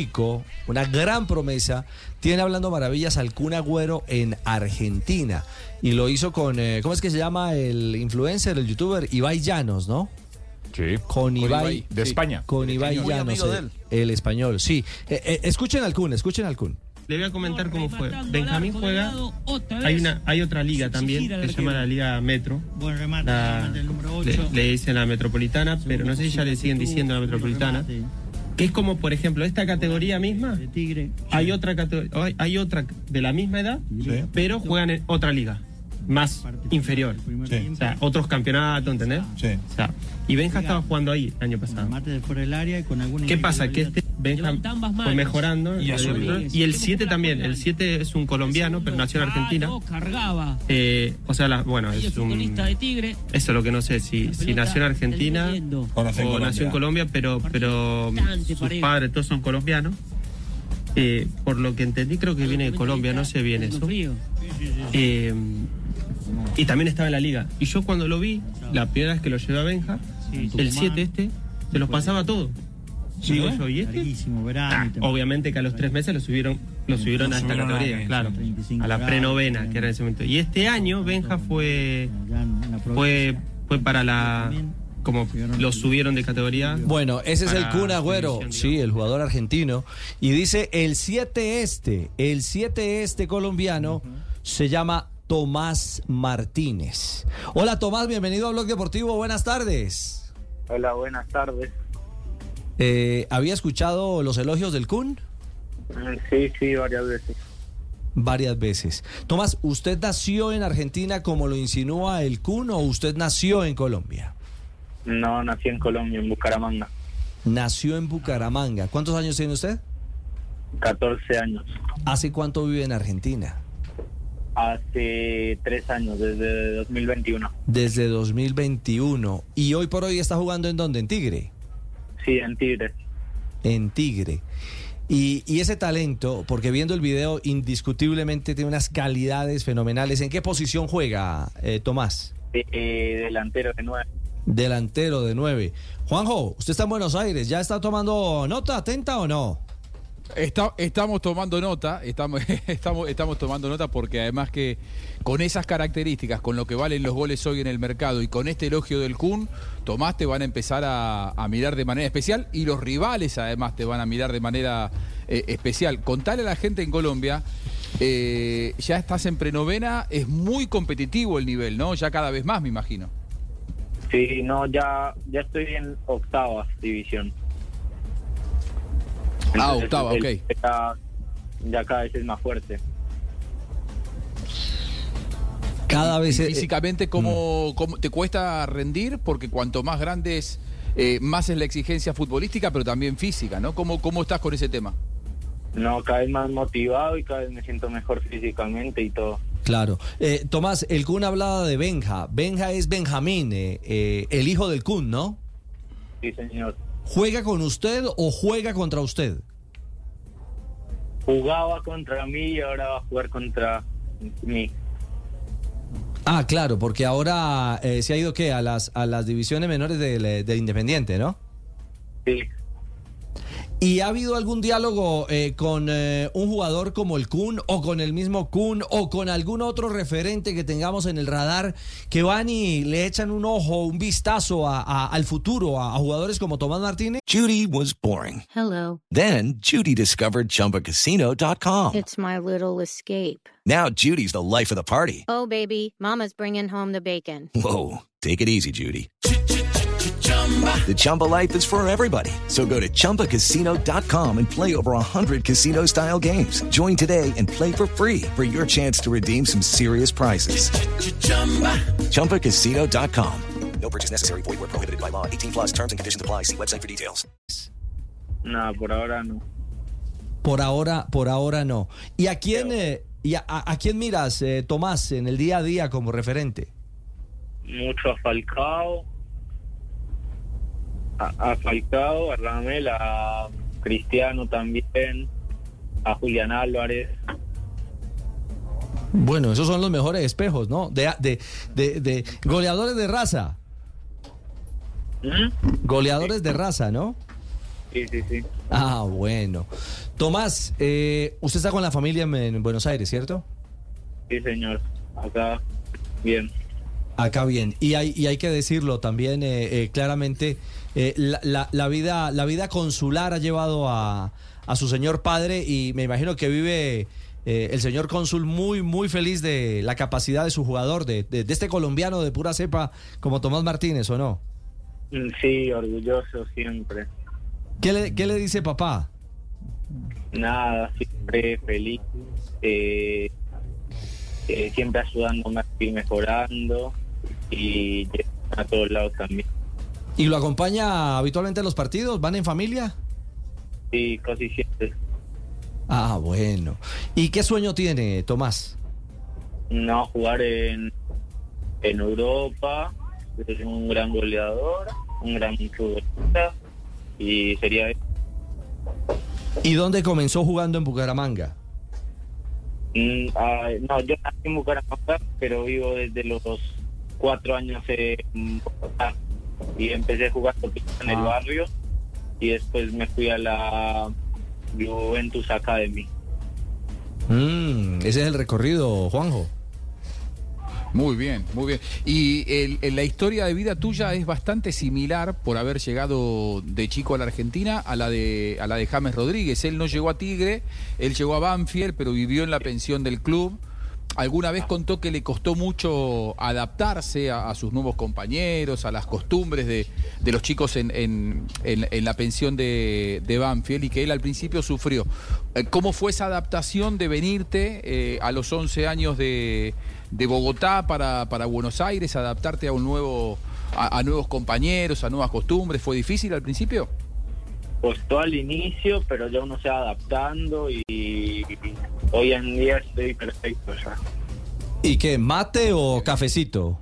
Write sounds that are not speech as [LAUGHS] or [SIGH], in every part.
chico, una gran promesa, tiene hablando maravillas al Kun Agüero en Argentina. Y lo hizo con, eh, ¿cómo es que se llama el influencer, el youtuber? Ibai Llanos, ¿no? Sí. Con Ibai. Ibai, de España. Con Ibai Muy Llanos, el, el español, sí. Eh, eh, escuchen al Kun, escuchen al Kun. Le voy a comentar cómo fue. Benjamín juega. Hay una, hay otra liga también que se llama la Liga Metro. La- el le, 8. le dicen la Metropolitana, pero no sé si ya le siguen diciendo la Metropolitana. Que es como, por ejemplo, esta categoría misma. De Tigre. Hay otra categoría, hay, hay otra de la misma edad, pero juegan en otra liga más inferior. O sea, otros campeonatos, ¿entendés? Sí. O sea, y Benja estaba jugando ahí el año pasado. Remate de fuera del área y con alguna ¿Qué pasa? Que este Benja fue mejorando Y el 7 también. El 7 es un colombiano, pero nació en Argentina. cargaba. Eh, o sea, la- bueno, es un. de Tigre. Eso es lo que no sé, si, si nació en Argentina O nació en o nació en Colombia, pero, pero sus padres todos son colombianos. Eh, por lo que entendí, creo que viene de Colombia, no sé bien eso. Eh, y también estaba en la liga. Y yo cuando lo vi, la primera vez que lo llevé a Benja, el 7 este, se los pasaba todo. Sí, Digo yo, ¿y este? Ah, obviamente que a los tres meses lo subieron, lo subieron a esta categoría, la- claro, 35 a la prenovena, que era en ese momento. Y este año Benja fue, fue, fue para la, como lo subieron de categoría. Bueno, ese es el Kun Agüero, sí, el jugador argentino. Y dice, el 7 este, el 7 este colombiano se llama Tomás Martínez. Hola Tomás, bienvenido a Blog Deportivo, buenas tardes. Hola, buenas tardes. Eh, ¿Había escuchado los elogios del Kun? Mm, Sí, sí, varias veces. Varias veces. Tomás, ¿usted nació en Argentina como lo insinúa el Kun o usted nació en Colombia? No, nací en Colombia, en Bucaramanga. Nació en Bucaramanga. ¿Cuántos años tiene usted? 14 años. ¿Hace cuánto vive en Argentina? Hace tres años, desde 2021. Desde 2021. ¿Y hoy por hoy está jugando en dónde? ¿En Tigre? Sí, en Tigres. En Tigre. Y, y ese talento, porque viendo el video, indiscutiblemente tiene unas calidades fenomenales. ¿En qué posición juega eh, Tomás? Eh, eh, delantero de nueve. Delantero de nueve. Juanjo, usted está en Buenos Aires. ¿Ya está tomando nota atenta o no? Está- estamos tomando nota, estamos, [LAUGHS] estamos, estamos tomando nota porque además que con esas características, con lo que valen los goles hoy en el mercado y con este elogio del Kun, Tomás te van a empezar a, mirar de manera especial y los rivales además te van a mirar de manera eh, especial. Contale a la gente en Colombia, eh, ya estás en prenovena, es muy competitivo el nivel, ¿no? Ya cada vez más, me imagino. Sí, no, ya, ya estoy en octava división. Ah, octava, el- ok. Ya, ya cada vez es más fuerte. Cada vez... eh, físicamente, ¿cómo, cómo te cuesta rendir? Porque cuanto más grande es, eh, más es la exigencia futbolística, pero también física, ¿no? ¿Cómo, cómo estás con ese tema? No, cada vez más motivado y cada vez me siento mejor físicamente y todo. Claro. Eh, Tomás, el Kun hablaba de Benja. Benja es Benjamín, eh, eh, el hijo del Kun, ¿no? Sí, señor. ¿Juega con usted o juega contra usted? Jugaba contra mí y ahora va a jugar contra mí. Ah, claro, porque ahora eh, se ha ido ¿qué? a las a las divisiones menores del, eh, del Independiente, ¿no? Sí. ¿Y ha habido algún diálogo eh, con eh, un jugador como el Kun o con el mismo Kun o con algún otro referente que tengamos en el radar que van y le echan un ojo, un vistazo a- a- al futuro a, a jugadores como Tomás Martínez? Judy was boring. Hello. Then Judy discovered ChumbaCasino.com. It's my little escape. Now Judy's the life of the party. Oh, baby, Mama's bringing home the bacon. Whoa, take it easy, Judy. The Chumba life is for everybody. So go to ChumbaCasino.com and play over 100 casino style games. Join today and play for free for your chance to redeem some serious prizes. ChumbaCasino.com. No purchase necessary. Void where prohibited by law. 18 plus terms and conditions apply. See website for details. No, por ahora no. Por ahora, por ahora no. ¿Y a quién, eh, y a, a- a quién miras, eh, Tomás, en el día a día como referente? Mucho a Falcao. A, a Falcao, a Ramel, a Cristiano también. A Julián Álvarez. Bueno, esos son los mejores espejos, ¿no? De, de, de, de goleadores de raza. ¿Mm? Goleadores de raza, ¿no? Sí, sí, sí. Ah, bueno. Tomás, eh, usted está con la familia en, en Buenos Aires, ¿cierto? Sí, señor. Acá, bien. Acá bien. Y hay, y hay que decirlo también eh, eh, claramente, eh, la, la- la vida, la vida consular ha llevado a, a su señor padre y me imagino que vive eh, el señor cónsul muy, muy feliz de la capacidad de su jugador, de, de- de este colombiano de pura cepa como Tomás Martínez, ¿o no? Mm, Sí, orgulloso siempre. ¿Qué le, qué le dice papá? Nada, siempre feliz. eh, eh, siempre ayudándome a ir mejorando y a todos lados también. ¿Y lo acompaña habitualmente a los partidos? ¿Van en familia? Sí, casi siempre. Ah, bueno. ¿Y qué sueño tiene Tomás? No jugar en, en Europa, ser un gran goleador, un gran futbolista y sería ¿Y dónde comenzó jugando en Bucaramanga? Mm, ah, no, yo nací en Bucaramanga, pero vivo desde los cuatro años en Bogotá y empecé jugando en el Ah. barrio y después me fui a la Juventus Academy. Mm, ese es el recorrido, Juanjo. Muy bien, muy bien. Y el- el- la historia de vida tuya es bastante similar por haber llegado de chico a la Argentina a la de a la de James Rodríguez. Él no llegó a Tigre, él llegó a Banfield, pero vivió en la pensión del club. Alguna vez contó que le costó mucho adaptarse a, a sus nuevos compañeros, a las costumbres de, de los chicos en, en- en- en la pensión de, de Banfield y que él al principio sufrió. Eh, ¿Cómo fue esa adaptación de venirte eh, a los 11 años de, de Bogotá para, para Buenos Aires, adaptarte a un nuevo a, a nuevos compañeros, a nuevas costumbres? ¿Fue difícil al principio? Costó al inicio, pero ya uno se va adaptando y, y hoy en día estoy perfecto ya. ¿Y qué? ¿Mate o cafecito?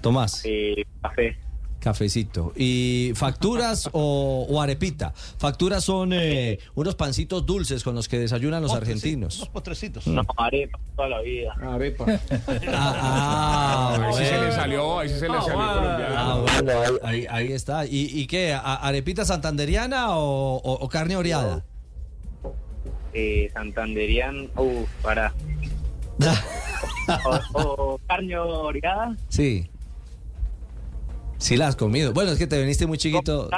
Tomás, Eh, café. cafecito. ¿Y facturas o, o arepita? Facturas son eh, unos pancitos dulces con los que desayunan los argentinos. postrecitos. No, arepa toda la vida. Ah, ah, Ahí sí se le bueno. salió, ahí sí se le salió colombiano. Ah, bueno, ahí, está. ¿Y, y qué? ¿A- ¿Arepita santanderiana o, o- o carne oreada? Eh, Santanderian, uh, para. [LAUGHS] O, o carne oreada. Sí. Sí la has comido. Bueno, es que te viniste muy chiquito.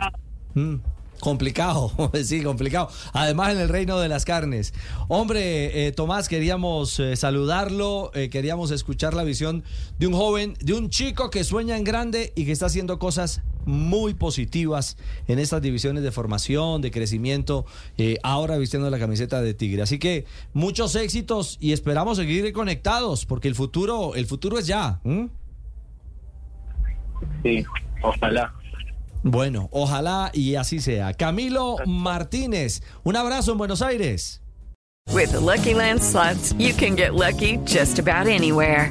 Mm, complicado, [LAUGHS] sí, complicado. Además en el reino de las carnes. Hombre, eh, Tomás, queríamos eh, saludarlo, eh, queríamos escuchar la visión de un joven, de un chico que sueña en grande y que está haciendo cosas muy positivas en estas divisiones de formación, de crecimiento, eh, ahora vistiendo la camiseta de Tigre. Así que muchos éxitos y esperamos seguir conectados porque el futuro, el futuro es ya. Sí, ojalá. Bueno, ojalá y así sea. Camilo Martínez, un abrazo en Buenos Aires. With the Lucky Land slots, you can get lucky just about anywhere.